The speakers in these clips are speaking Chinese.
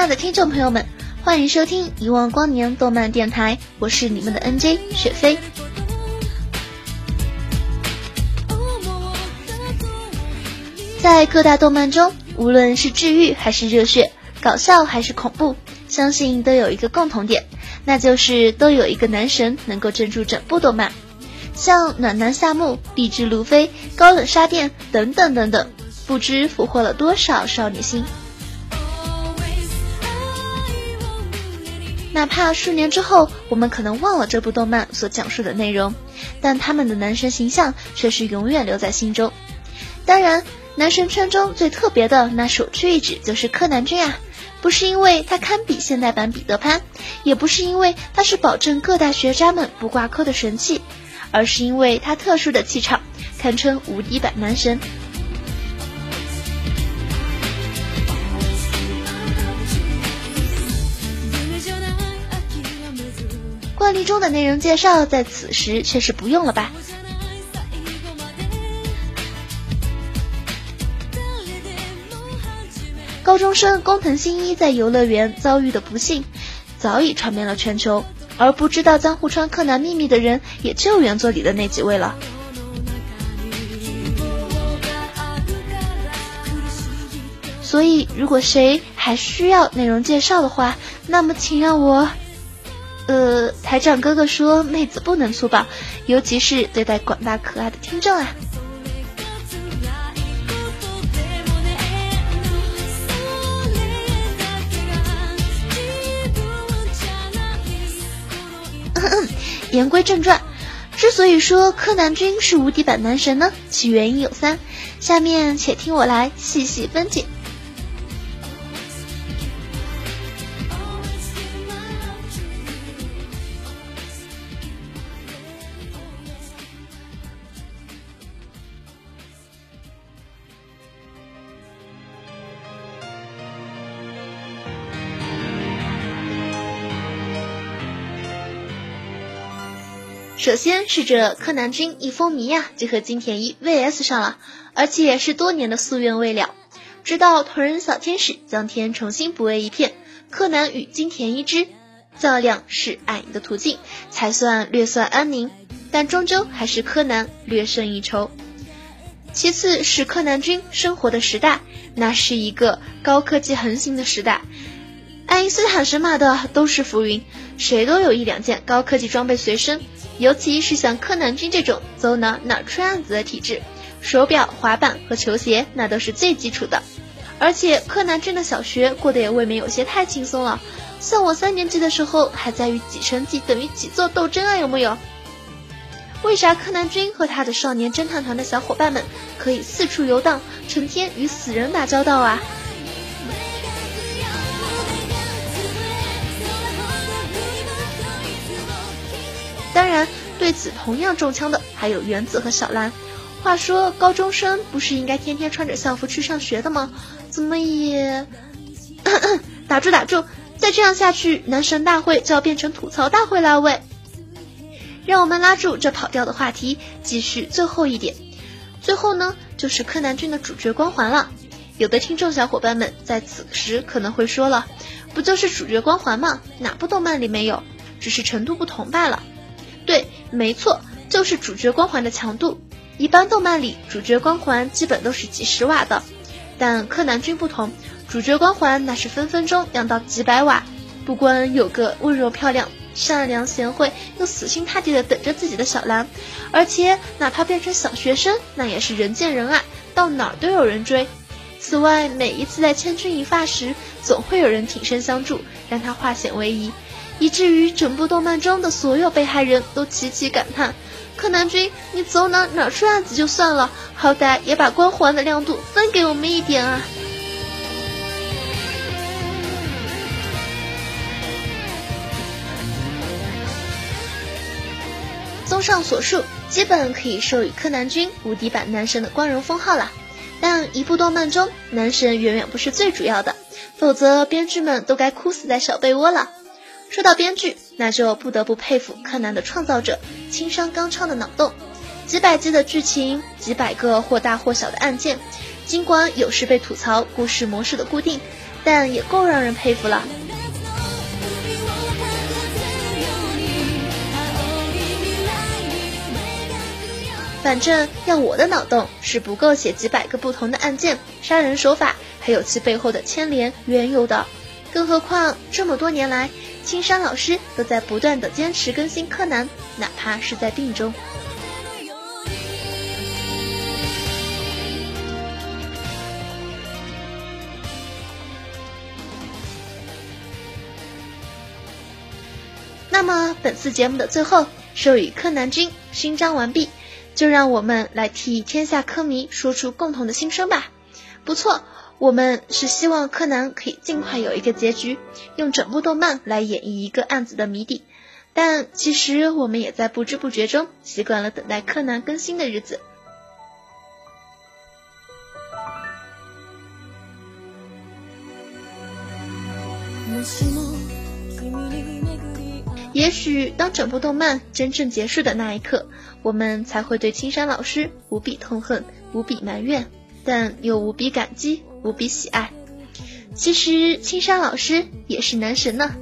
亲爱的听众朋友们，欢迎收听一望光年动漫电台，我是你们的 NJ 雪飞。在各大动漫中，无论是治愈还是热血，搞笑还是恐怖，相信都有一个共同点，那就是都有一个男神能够镇住整部动漫。像暖男夏目、励志路飞、高冷沙甸等等等等，不知俘获了多少少女心。哪怕数年之后，我们可能忘了这部动漫所讲述的内容，但他们的男神形象却是永远留在心中。当然，男神圈中最特别的那首屈一指就是柯南君啊，不是因为他堪比现代版彼得潘，也不是因为他是保证各大学渣们不挂科的神器，而是因为他特殊的气场，堪称无敌版男神。惯例中的内容介绍，在此时却是不用了吧？高中生工藤新一在游乐园遭遇的不幸，早已传遍了全球，而不知道江户川柯南秘密的人，也就原作里的那几位了。所以，如果谁还需要内容介绍的话，那么请让我。呃，台长哥哥说，妹子不能粗暴，尤其是对待广大可爱的听众啊。言归正传，之所以说柯南君是无敌版男神呢，其原因有三，下面且听我来细细分解。首先是这柯南君一风靡呀，就和金田一 VS 上了，而且是多年的夙愿未了。直到同人小天使将天重新补为一片，柯南与金田一之较量是爱的途径，才算略算安宁。但终究还是柯南略胜一筹。其次是柯南君生活的时代，那是一个高科技横行的时代，爱因斯坦神马的都是浮云，谁都有一两件高科技装备随身。尤其是像柯南君这种走哪哪吹案子的体质，手表、滑板和球鞋那都是最基础的。而且柯南君的小学过得也未免有些太轻松了，像我三年级的时候还在与几乘几等于几做斗争啊，有木有？为啥柯南君和他的少年侦探团的小伙伴们可以四处游荡，成天与死人打交道啊？对此同样中枪的还有原子和小兰。话说，高中生不是应该天天穿着校服去上学的吗？怎么也 打住打住！再这样下去，男神大会就要变成吐槽大会了喂！让我们拉住这跑调的话题，继续最后一点。最后呢，就是柯南君的主角光环了。有的听众小伙伴们在此时可能会说了，不就是主角光环吗？哪部动漫里没有？只是程度不同罢了。对，没错，就是主角光环的强度。一般动漫里主角光环基本都是几十瓦的，但柯南君不同，主角光环那是分分钟亮到几百瓦。不光有个温柔漂亮、善良贤惠又死心塌地的等着自己的小兰，而且哪怕变成小学生，那也是人见人爱，到哪儿都有人追。此外，每一次在千钧一发时，总会有人挺身相助，让他化险为夷，以至于整部动漫中的所有被害人都齐齐感叹：“柯南君，你走哪哪出案子就算了，好歹也把光环的亮度分给我们一点啊！”综上所述，基本可以授予柯南君无敌版男神的光荣封号了。但一部动漫中，男神远远不是最主要的，否则编剧们都该哭死在小被窝了。说到编剧，那就不得不佩服柯南的创造者青山刚昌的脑洞。几百集的剧情，几百个或大或小的案件，尽管有时被吐槽故事模式的固定，但也够让人佩服了。反正要我的脑洞是不够写几百个不同的案件、杀人手法，还有其背后的牵连缘由的。更何况这么多年来，青山老师都在不断的坚持更新柯南，哪怕是在病中。那么本次节目的最后，授予柯南君勋章完毕。就让我们来替天下柯迷说出共同的心声吧。不错，我们是希望柯南可以尽快有一个结局，用整部动漫来演绎一个案子的谜底。但其实我们也在不知不觉中习惯了等待柯南更新的日子。也许当整部动漫真正结束的那一刻，我们才会对青山老师无比痛恨、无比埋怨，但又无比感激、无比喜爱。其实青山老师也是男神呢。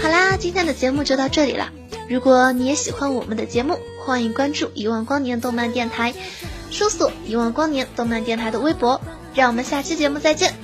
好啦，今天的节目就到这里了。如果你也喜欢我们的节目，欢迎关注一万光年动漫电台，搜索一万光年动漫电台的微博，让我们下期节目再见。